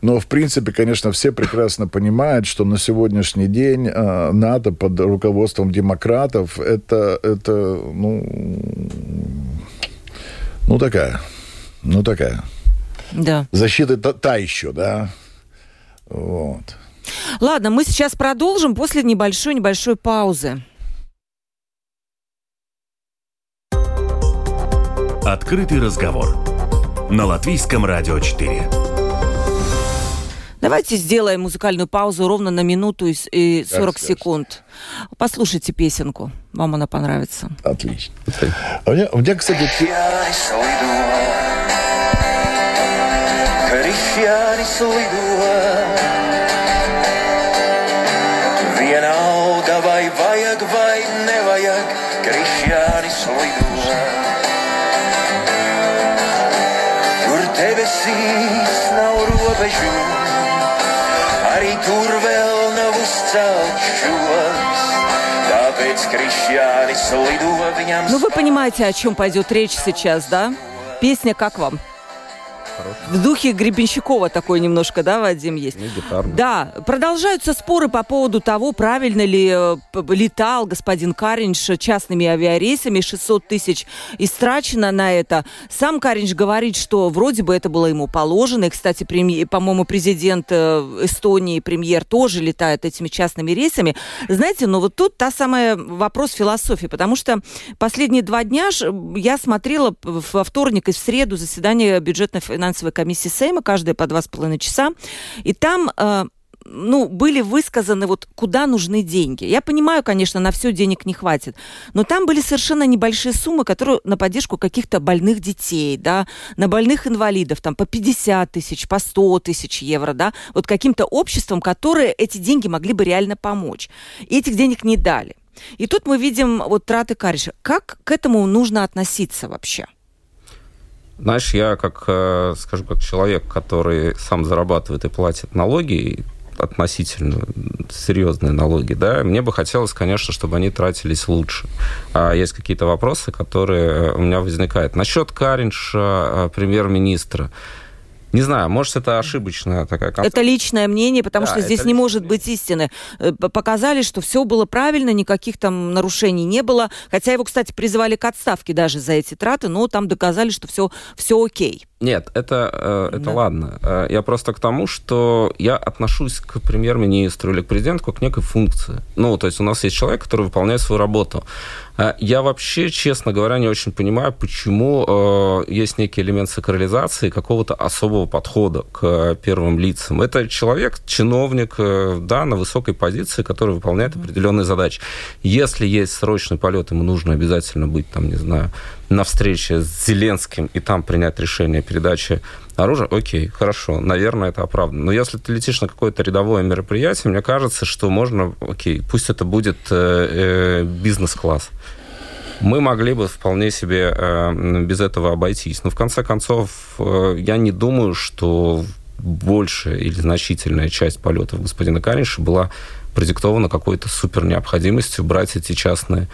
Но, в принципе, конечно, все прекрасно понимают, что на сегодняшний день э, НАТО под руководством демократов это, это ну, ну такая, ну такая. Да. Защита та, та еще, да? Вот. Ладно, мы сейчас продолжим после небольшой-небольшой паузы. Открытый разговор на Латвийском радио 4. Давайте сделаем музыкальную паузу ровно на минуту и 40 секунд. Послушайте песенку. Вам она понравится. Отлично. А у меня, у меня кстати... Крещались robežu, arī tur vēl nav uzcelts šos. Lido. Ну, вы понимаете, о чем пойдет речь сейчас, да? Песня как вам? В духе Гребенщикова такой немножко, да, Вадим, есть? Не гитарный. Да, продолжаются споры по поводу того, правильно ли э, летал господин Каринш частными авиарейсами. 600 тысяч истрачено на это. Сам Каринш говорит, что вроде бы это было ему положено. И, кстати, по-моему, президент э, Эстонии, премьер, тоже летает этими частными рейсами. Знаете, но вот тут та самая вопрос философии, потому что последние два дня я смотрела во вторник и в среду заседание бюджетно-финансовой комиссии Сейма, каждые по два с половиной часа, и там э, ну, были высказаны вот куда нужны деньги. Я понимаю, конечно, на все денег не хватит, но там были совершенно небольшие суммы, которые на поддержку каких-то больных детей, да, на больных инвалидов, там по 50 тысяч, по 100 тысяч евро, да, вот каким-то обществам, которые эти деньги могли бы реально помочь. И этих денег не дали. И тут мы видим вот траты Кариша. Как к этому нужно относиться вообще? Знаешь, я как, э, скажу, как человек, который сам зарабатывает и платит налоги, относительно серьезные налоги, да, мне бы хотелось, конечно, чтобы они тратились лучше. А есть какие-то вопросы, которые у меня возникают. Насчет Каринша, э, премьер-министра. Не знаю, может, это ошибочная такая концепция. Это личное мнение, потому да, что здесь не может мнение. быть истины. Э, показали, что все было правильно, никаких там нарушений не было. Хотя его, кстати, призывали к отставке даже за эти траты, но там доказали, что все, все окей. Нет, это, э, это да. ладно. Э, я просто к тому, что я отношусь к премьер-министру или к президенту как к некой функции. Ну, то есть у нас есть человек, который выполняет свою работу. Э, я вообще, честно говоря, не очень понимаю, почему есть некий элемент сакрализации какого-то особого подхода к первым лицам. Это человек, чиновник, да, на высокой позиции, который выполняет определенные задачи. Если есть срочный полет, ему нужно обязательно быть, там, не знаю, на встрече с Зеленским и там принять решение передачи оружия, окей, хорошо, наверное, это оправдано. Но если ты летишь на какое-то рядовое мероприятие, мне кажется, что можно, окей, пусть это будет э, э, бизнес-класс. Мы могли бы вполне себе э, без этого обойтись. Но в конце концов, э, я не думаю, что большая или значительная часть полетов господина Кариша была продиктована какой-то супер необходимостью брать эти частные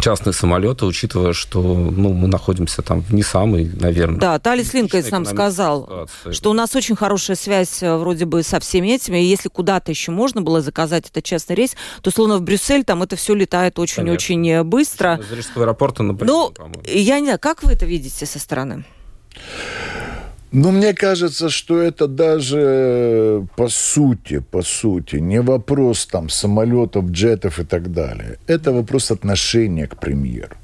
частные самолеты, учитывая, что ну, мы находимся там в не самой, наверное... Да, Талис Линкольн нам сказал, ситуации. что у нас очень хорошая связь э, вроде бы со всеми этими, и если куда-то еще можно было заказать этот частный рейс, то словно в Брюссель там это все летает очень-очень э, быстро. Из Рижского аэропорта на Ну, я не знаю, как вы это видите со стороны? Ну, мне кажется, что это даже по сути, по сути, не вопрос там самолетов, джетов и так далее. Это вопрос отношения к премьеру.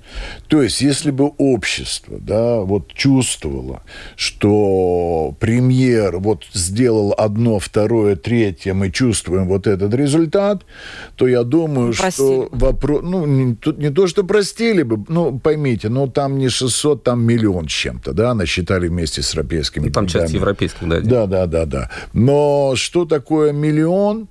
То есть, если бы общество, да, вот чувствовало, что премьер вот сделал одно, второе, третье, мы чувствуем вот этот результат, то я думаю, простили. что вопрос, ну, не, тут не то, что простили бы, ну, поймите, ну, там не 600, там миллион с чем-то, да, насчитали вместе с европейскими. Ну, там часть европейских, да. Да, да, да, да. Но что такое миллион?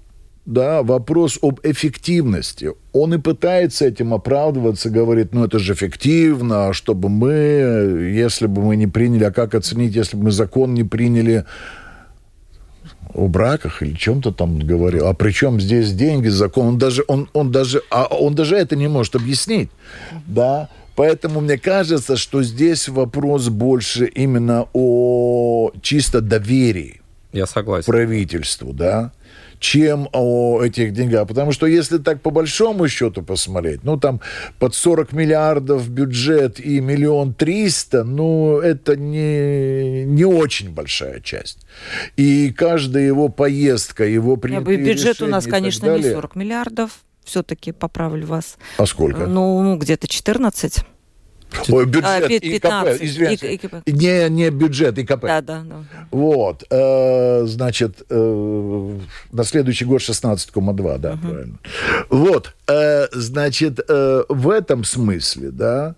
Да, вопрос об эффективности. Он и пытается этим оправдываться, говорит, ну это же эффективно, чтобы мы, если бы мы не приняли, а как оценить, если бы мы закон не приняли о браках или чем-то там говорил. А при чем здесь деньги, закон? Он даже, он, он даже, а он даже это не может объяснить, да. Поэтому мне кажется, что здесь вопрос больше именно о чисто доверии. Я согласен. Правительству, да чем о этих деньгах. Потому что если так по большому счету посмотреть, ну там под 40 миллиардов бюджет и миллион триста, ну это не, не очень большая часть. И каждая его поездка, его принятые Бюджет у нас, конечно, далее, не 40 миллиардов. Все-таки поправлю вас. А сколько? Ну, ну где-то 14. Ой, бюджет а, 15, ИКП, извините. ИКП. Не, не бюджет, ИКП. Да, да. да. Вот, э, значит, э, на следующий год 16,2, да, угу. правильно. Вот, э, значит, э, в этом смысле, да,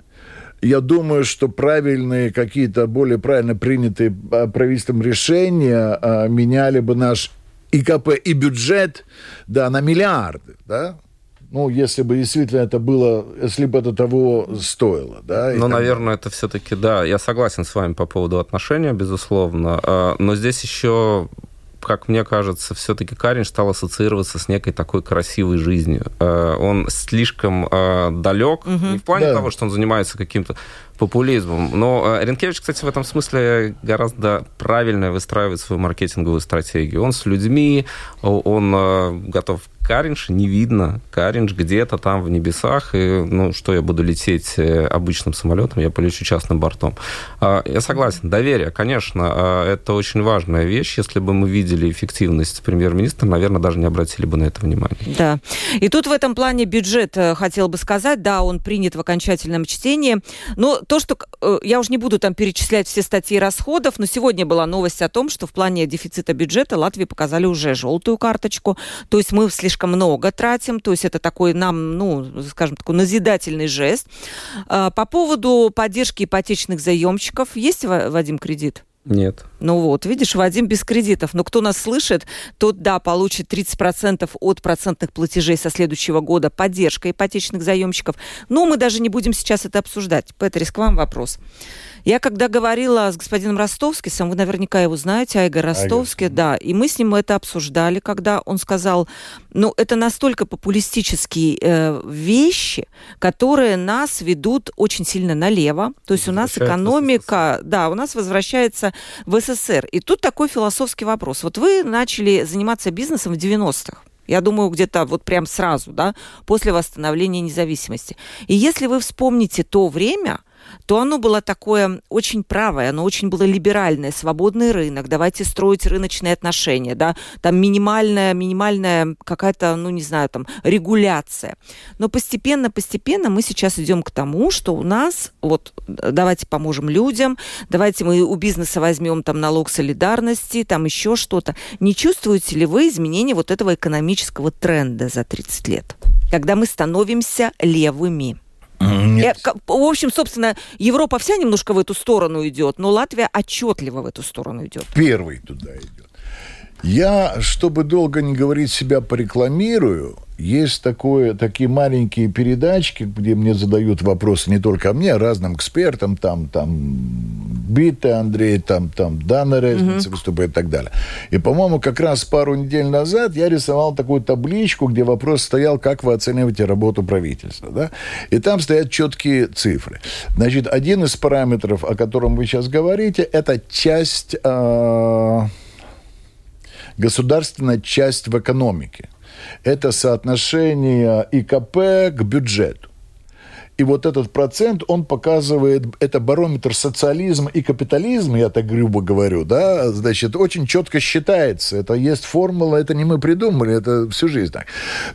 я думаю, что правильные какие-то более правильно принятые э, правительством решения э, меняли бы наш ИКП и бюджет, да, на миллиарды, да, ну, если бы действительно это было, если бы это того стоило, да. Ну, наверное, это все-таки, да, я согласен с вами по поводу отношения, безусловно, а, но здесь еще как мне кажется, все-таки Карин стал ассоциироваться с некой такой красивой жизнью. Он слишком далек, угу. не в плане да. того, что он занимается каким-то популизмом. Но Ренкевич, кстати, в этом смысле гораздо правильно выстраивает свою маркетинговую стратегию. Он с людьми, он готов Каринж не видно. Каринж где-то там в небесах. И, ну, что я буду лететь э, обычным самолетом, я полечу частным бортом. А, я согласен. Доверие, конечно, а, это очень важная вещь. Если бы мы видели эффективность премьер-министра, наверное, даже не обратили бы на это внимание. Да. И тут в этом плане бюджет, э, хотел бы сказать, да, он принят в окончательном чтении. Но то, что... Э, я уже не буду там перечислять все статьи расходов, но сегодня была новость о том, что в плане дефицита бюджета Латвии показали уже желтую карточку. То есть мы слишком слишком много тратим, то есть это такой нам, ну, скажем, такой назидательный жест. А, по поводу поддержки ипотечных заемщиков, есть, Вадим, кредит? Нет. Ну вот, видишь, Вадим без кредитов. Но кто нас слышит, тот, да, получит 30% от процентных платежей со следующего года поддержка ипотечных заемщиков. Но мы даже не будем сейчас это обсуждать. Петрис, к вам вопрос. Я когда говорила с господином Ростовским, вы наверняка его знаете, Айга Ростовский, Айга. да, и мы с ним это обсуждали, когда он сказал, ну, это настолько популистические э, вещи, которые нас ведут очень сильно налево. То есть у нас экономика, да, у нас возвращается в СССР. И тут такой философский вопрос. Вот вы начали заниматься бизнесом в 90-х. Я думаю, где-то вот прям сразу, да, после восстановления независимости. И если вы вспомните то время, то оно было такое очень правое, оно очень было либеральное, свободный рынок, давайте строить рыночные отношения, да, там минимальная, минимальная какая-то, ну, не знаю, там, регуляция. Но постепенно, постепенно мы сейчас идем к тому, что у нас, вот, давайте поможем людям, давайте мы у бизнеса возьмем там налог солидарности, там еще что-то. Не чувствуете ли вы изменения вот этого экономического тренда за 30 лет? Когда мы становимся левыми. Нет. Э, в общем, собственно, Европа вся немножко в эту сторону идет, но Латвия отчетливо в эту сторону идет. Первый туда идет. Я, чтобы долго не говорить, себя порекламирую. Есть такое, такие маленькие передачки, где мне задают вопросы не только мне, а разным экспертам, там, там, Бита Андрей, там, там, Дана Резница mm-hmm. выступает и так далее. И, по-моему, как раз пару недель назад я рисовал такую табличку, где вопрос стоял, как вы оцениваете работу правительства, да? И там стоят четкие цифры. Значит, один из параметров, о котором вы сейчас говорите, это часть... Э- государственная часть в экономике. Это соотношение ИКП к бюджету. И вот этот процент, он показывает, это барометр социализма и капитализма, я так грубо говорю, да, значит, очень четко считается. Это есть формула, это не мы придумали, это всю жизнь так.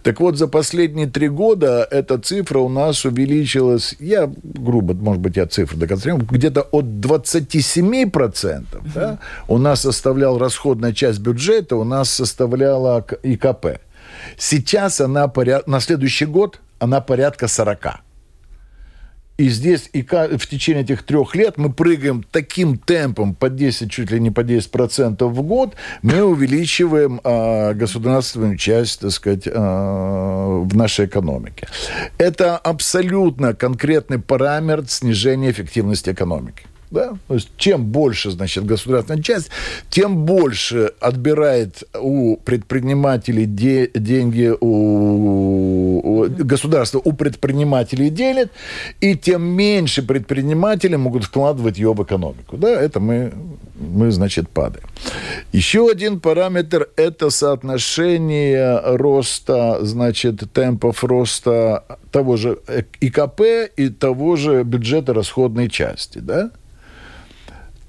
Так вот, за последние три года эта цифра у нас увеличилась, я грубо, может быть, я цифры до конца где-то от 27% процентов, да, у нас составлял расходная часть бюджета, у нас составляла ИКП. Сейчас она поряд... на следующий год она порядка 40. И здесь и в течение этих трех лет мы прыгаем таким темпом по 10, чуть ли не по 10 процентов в год, мы увеличиваем э, государственную часть, так сказать, э, в нашей экономике. Это абсолютно конкретный параметр снижения эффективности экономики. Да? То есть чем больше, значит, государственная часть, тем больше отбирает у предпринимателей де- деньги, у, у государства у предпринимателей делит, и тем меньше предприниматели могут вкладывать ее в экономику. Да? Это мы, мы, значит, падаем. Еще один параметр – это соотношение роста, значит, темпов роста того же ИКП и того же бюджета расходной части. Да?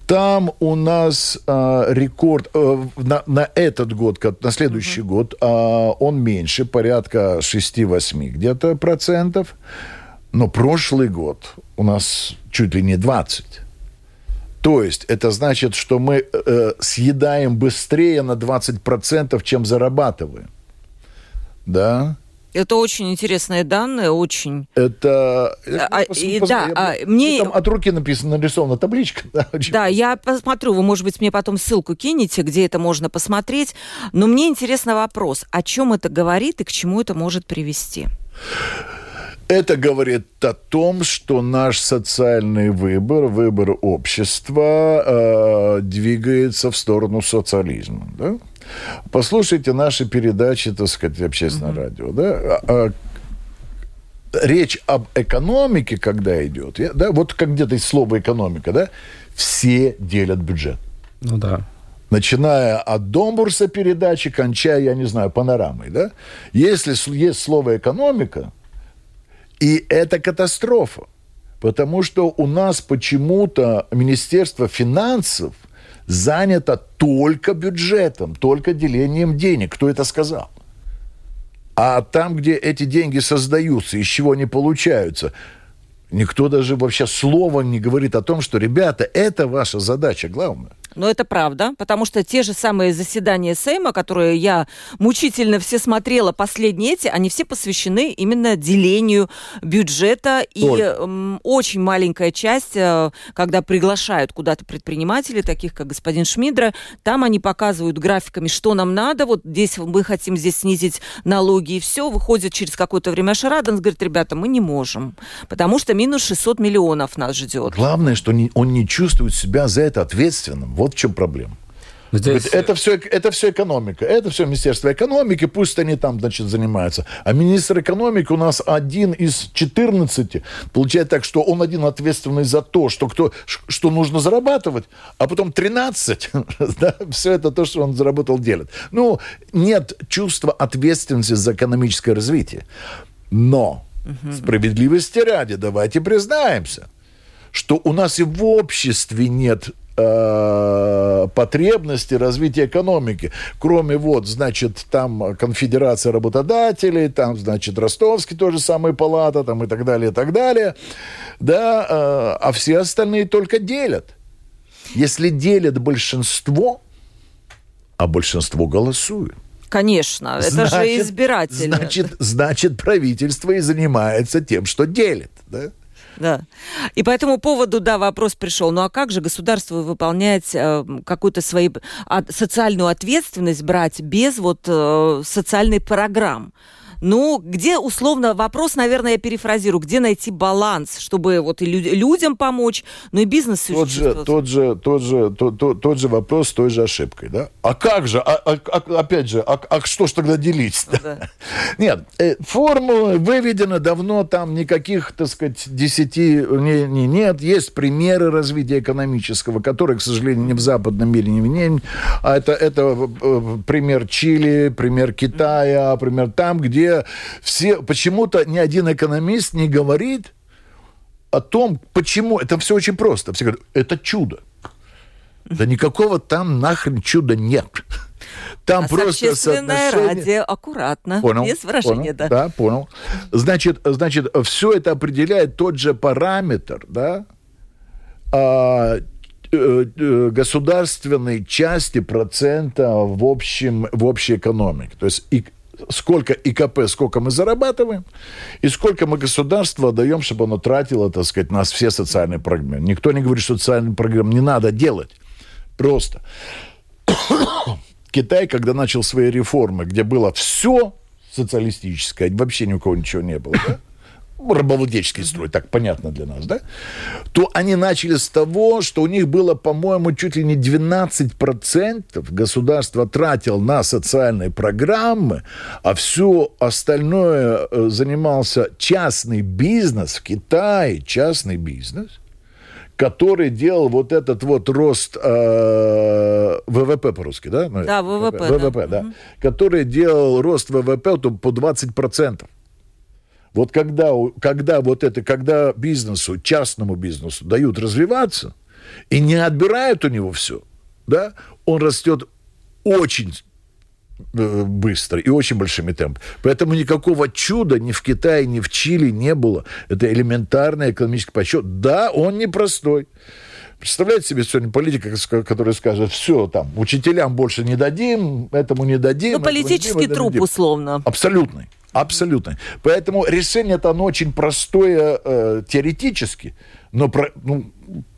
Там у нас э, рекорд э, на, на этот год, на следующий uh-huh. год, э, он меньше, порядка 6-8 где-то процентов. Но прошлый год у нас чуть ли не 20. То есть это значит, что мы э, съедаем быстрее на 20%, чем зарабатываем. Да? Это очень интересные данные, очень. Это... А, пос, и, пос, да, я, а, мне... Там от руки написано, нарисована табличка. Да, да, я посмотрю, вы, может быть, мне потом ссылку кинете, где это можно посмотреть. Но мне интересный вопрос, о чем это говорит и к чему это может привести? Это говорит о том, что наш социальный выбор, выбор общества э, двигается в сторону социализма. Да? Послушайте наши передачи, так сказать, общественное mm-hmm. радио. Да? А, а, речь об экономике, когда идет, да, вот как где-то есть слово экономика, да, все делят бюджет. Ну да. Начиная от Домбурса передачи, кончая, я не знаю, панорамой, да. Если есть слово экономика, и это катастрофа. Потому что у нас почему-то Министерство финансов занято только бюджетом, только делением денег. Кто это сказал? А там, где эти деньги создаются, из чего они получаются, никто даже вообще слова не говорит о том, что, ребята, это ваша задача главная. Но это правда, потому что те же самые заседания Сейма, которые я мучительно все смотрела, последние эти, они все посвящены именно делению бюджета. Только. И э, очень маленькая часть, э, когда приглашают куда-то предпринимателей, таких как господин Шмидра, там они показывают графиками, что нам надо, вот здесь мы хотим здесь снизить налоги и все. Выходит через какое-то время Шараденс, говорит, ребята, мы не можем, потому что минус 600 миллионов нас ждет. Главное, что он не чувствует себя за это ответственным. Вот вот в чем проблема. Здесь... Это, все, это все экономика. Это все Министерство экономики. Пусть они там, значит, занимаются. А министр экономики у нас один из 14. Получается так, что он один ответственный за то, что, кто, что нужно зарабатывать, а потом 13. да, все это то, что он заработал, делит. Ну, нет чувства ответственности за экономическое развитие. Но угу. справедливости ради, давайте признаемся, что у нас и в обществе нет Э, потребности развития экономики. Кроме вот, значит, там конфедерация работодателей, там, значит, Ростовский тоже самая палата, там и так далее, и так далее. Да, э, а все остальные только делят. Если делят большинство, а большинство голосует, Конечно, это значит, же избиратели. Значит, значит, правительство и занимается тем, что делит. Да? Да. И по этому поводу, да, вопрос пришел. Ну а как же государство выполнять э, какую-то свою а, социальную ответственность брать без вот э, социальной программ? Ну, где условно вопрос, наверное, я перефразирую, где найти баланс, чтобы вот и людям помочь, но и бизнесу тот же, тот же, тот же, тот, тот, тот же вопрос с той же ошибкой, да? А как же, а, а, а, опять же, а, а что ж тогда делить? Ну да. Нет, э, формулы выведены давно, там никаких, так сказать, десяти не, не, нет. Есть примеры развития экономического, которые, к сожалению, не в западном мире, не в ней. А это, это э, пример Чили, пример Китая, пример там, где все, почему-то ни один экономист не говорит о том, почему. Это все очень просто. Все говорят, это чудо. Да никакого там нахрен чуда нет. Там а просто соотношение... радио аккуратно, понял, без выражения, понял, да. Да, понял. Значит, значит, все это определяет тот же параметр, да, а, э, э, государственной части процента в общем в общей экономике. То есть и сколько ИКП, сколько мы зарабатываем, и сколько мы государству отдаем, чтобы оно тратило, так сказать, нас все социальные программы. Никто не говорит, что социальные программы не надо делать. Просто. Китай, когда начал свои реформы, где было все социалистическое, вообще ни у кого ничего не было, да? Рабовладельческий строй, так понятно для нас, да, то они начали с того, что у них было, по-моему, чуть ли не 12% государство тратил на социальные программы, а все остальное э, занимался частный бизнес в Китае, частный бизнес, который делал вот этот вот рост э, ВВП по-русски, да? Да, ВВП. ВВП, да. да. Который делал рост ВВП по 20%. Вот когда, когда вот это, когда бизнесу, частному бизнесу дают развиваться и не отбирают у него все, да, он растет очень э, быстро и очень большими темпами. Поэтому никакого чуда ни в Китае, ни в Чили не было. Это элементарный экономический подсчет. Да, он непростой. Представляете себе сегодня политика, которая скажет, все, там, учителям больше не дадим, этому не дадим. Ну, политический дадим, труп, условно. Абсолютный. Абсолютно. Поэтому решение это оно очень простое э, теоретически, но про, ну,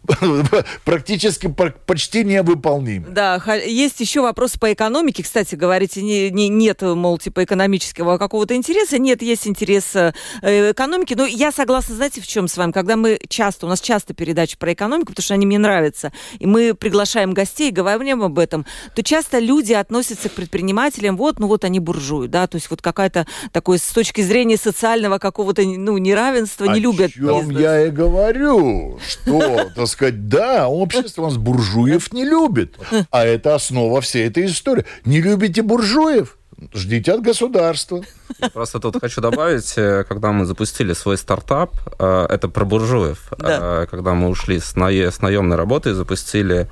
практически почти невыполним. Да, есть еще вопрос по экономике. Кстати, говорите, не, не, нет, мол, типа экономического какого-то интереса. Нет, есть интерес э, экономики. Но я согласна, знаете, в чем с вами? Когда мы часто, у нас часто передачи про экономику, потому что они мне нравятся, и мы приглашаем гостей, говорим об этом, то часто люди относятся к предпринимателям, вот, ну вот они буржуи, да, то есть вот какая-то такое с точки зрения социального какого-то, ну, неравенства, не любят чем бизнес. я и говорю, что, так сказать, да, общество нас буржуев не любит. А это основа всей этой истории. Не любите буржуев? Ждите от государства. Я просто тут хочу добавить, э, когда мы запустили свой стартап, э, это про буржуев, да. Э, когда мы ушли с, на... с наемной работы и запустили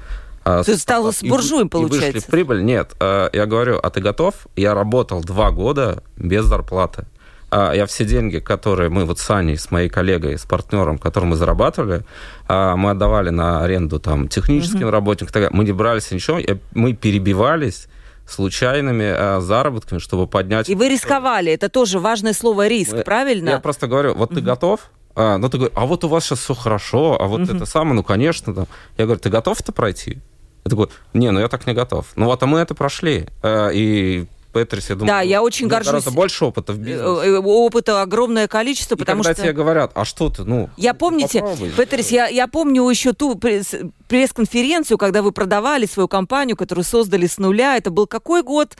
ты стал с буржуем, получается. И вышли в прибыль. Нет, я говорю, а ты готов? Я работал два года без зарплаты. А я все деньги, которые мы вот с Аней, с моей коллегой, с партнером, которым мы зарабатывали, а, мы отдавали на аренду там техническим угу. работникам, мы не брались ничего, мы перебивались случайными а, заработками, чтобы поднять... И вы рисковали, это тоже важное слово риск, мы... правильно? Я просто говорю, вот угу. ты готов, а, ну ты говоришь, а вот у вас сейчас все хорошо, а вот угу. это самое, ну конечно. Да. Я говорю, ты готов это пройти? Я такой, не, ну я так не готов. Ну вот, а мы это прошли. И Петрис, я думаю, да, я очень горжусь. Гораздо больше опыта в бизнесе. Э, э, опыта огромное количество, и потому когда что... тебе говорят, а что ты, ну... Я помните, попробуй. Петрис, я, я помню еще ту пресс-конференцию, когда вы продавали свою компанию, которую создали с нуля. Это был какой год?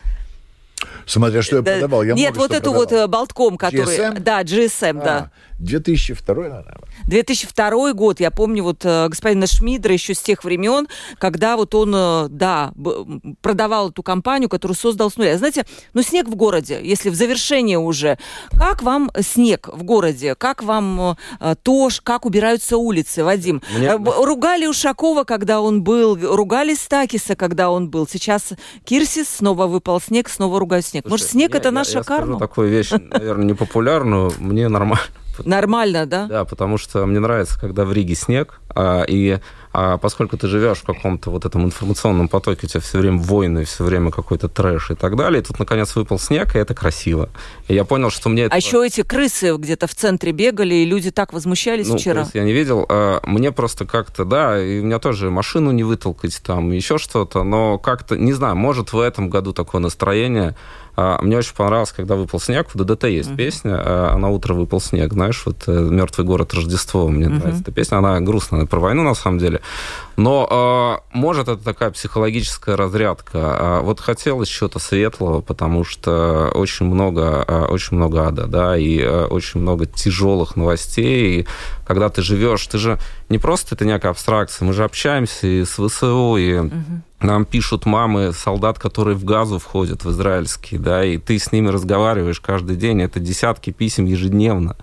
Смотря что я да, продавал. Я нет, вот эту продавал. вот э, болтком, который... GSM? Да, GSM, а, да. 2002, наверное. 2002 год, я помню вот э, господина Шмидра еще с тех времен, когда вот он, э, да, продавал эту компанию, которую создал с нуля. Знаете, ну снег в городе, если в завершении уже, как вам снег в городе, как вам э, то, как убираются улицы, Вадим? Мне... Ругали Ушакова, когда он был, ругали Стакиса, когда он был. Сейчас Кирсис, снова выпал снег, снова ругают снег. Слушай, Может, снег я, это наша я, я карма? Скажу такую вещь, наверное, непопулярную, мне нормально. Нормально, да? Да, потому что мне нравится, когда в Риге снег, а, и а поскольку ты живешь в каком-то вот этом информационном потоке, у тебя все время войны, все время какой-то трэш и так далее, и тут, наконец, выпал снег, и это красиво. И я понял, что мне... А это... еще эти крысы где-то в центре бегали, и люди так возмущались ну, вчера. я не видел. А, мне просто как-то, да, и у меня тоже машину не вытолкать, там, еще что-то, но как-то, не знаю, может, в этом году такое настроение мне очень понравилось, когда выпал снег. В ДДТ есть uh-huh. песня, а на утро выпал снег, знаешь, вот э, Мертвый город Рождество. Мне uh-huh. нравится эта песня. Она грустная, про войну на самом деле. Но э, может это такая психологическая разрядка. Вот хотелось чего-то светлого, потому что очень много, очень много ада, да, и очень много тяжелых новостей. И когда ты живешь, ты же не просто это некая абстракция, мы же общаемся и с ВСУ, и uh-huh нам пишут мамы солдат, которые в газу входят, в израильские, да, и ты с ними разговариваешь каждый день, это десятки писем ежедневно.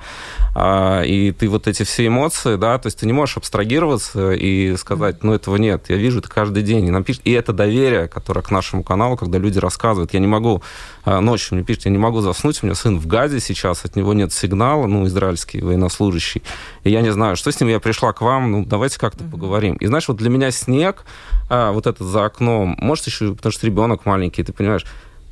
А, и ты вот эти все эмоции, да, то есть ты не можешь абстрагироваться и сказать, ну, этого нет, я вижу это каждый день. И, нам пишут, и это доверие, которое к нашему каналу, когда люди рассказывают, я не могу, а, ночью мне пишут, я не могу заснуть, у меня сын в газе сейчас, от него нет сигнала, ну, израильский военнослужащий, и я не знаю, что с ним, я пришла к вам, ну, давайте как-то mm-hmm. поговорим. И знаешь, вот для меня снег, а, вот этот за окном, может еще, потому что ребенок маленький, ты понимаешь,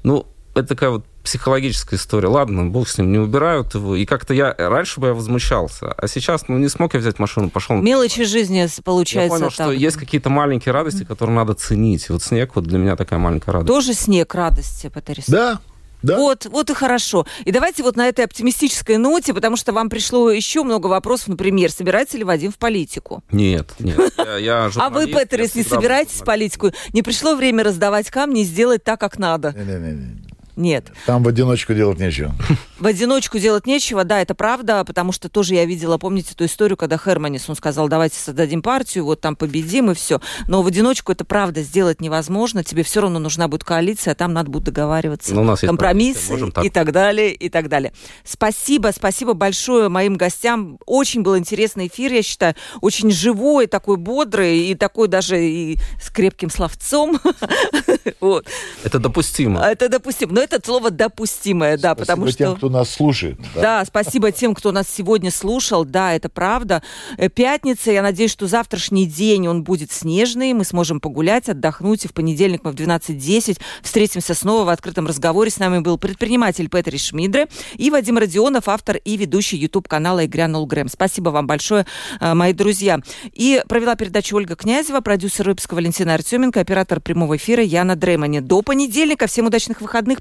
ну, это такая вот психологическая история. Ладно, бог с ним, не убирают его. И как-то я... Раньше бы я возмущался, а сейчас, ну, не смог я взять машину, пошел... Мелочи жизни, получается, Я понял, так. что есть какие-то маленькие радости, которые надо ценить. Вот снег вот для меня такая маленькая радость. Тоже снег радости, Патрис? Да, да? Вот, вот и хорошо. И давайте вот на этой оптимистической ноте, потому что вам пришло еще много вопросов, например, собирается ли Вадим в политику? Нет, нет. Я, я а вы, Петерис, не собираетесь в политику? Не пришло время раздавать камни и сделать так, как надо? Не, не, не. Нет. Там в одиночку делать нечего. В одиночку делать нечего, да, это правда, потому что тоже я видела, помните ту историю, когда Херманис, он сказал, давайте создадим партию, вот там победим и все. Но в одиночку это правда сделать невозможно, тебе все равно нужна будет коалиция, а там надо будет договариваться, ну, у нас компромиссы и так далее, и так далее. Спасибо, спасибо большое моим гостям. Очень был интересный эфир, я считаю, очень живой, такой бодрый и такой даже и с крепким словцом. Вот. Это допустимо. Это допустимо. Это слово допустимое, да, Спасибо потому что... тем, кто нас слушает. Да. спасибо тем, кто нас сегодня слушал. Да, это правда. Э, Пятница, я надеюсь, что завтрашний день он будет снежный. Мы сможем погулять, отдохнуть. И в понедельник мы в 12.10 встретимся снова в открытом разговоре. С нами был предприниматель Петри Шмидре и Вадим Родионов, автор и ведущий YouTube-канала «И грянул Грэм». Спасибо вам большое, э, мои друзья. И провела передачу Ольга Князева, продюсер выпуска Валентина Артеменко, оператор прямого эфира Яна Дремани. До понедельника. Всем удачных выходных.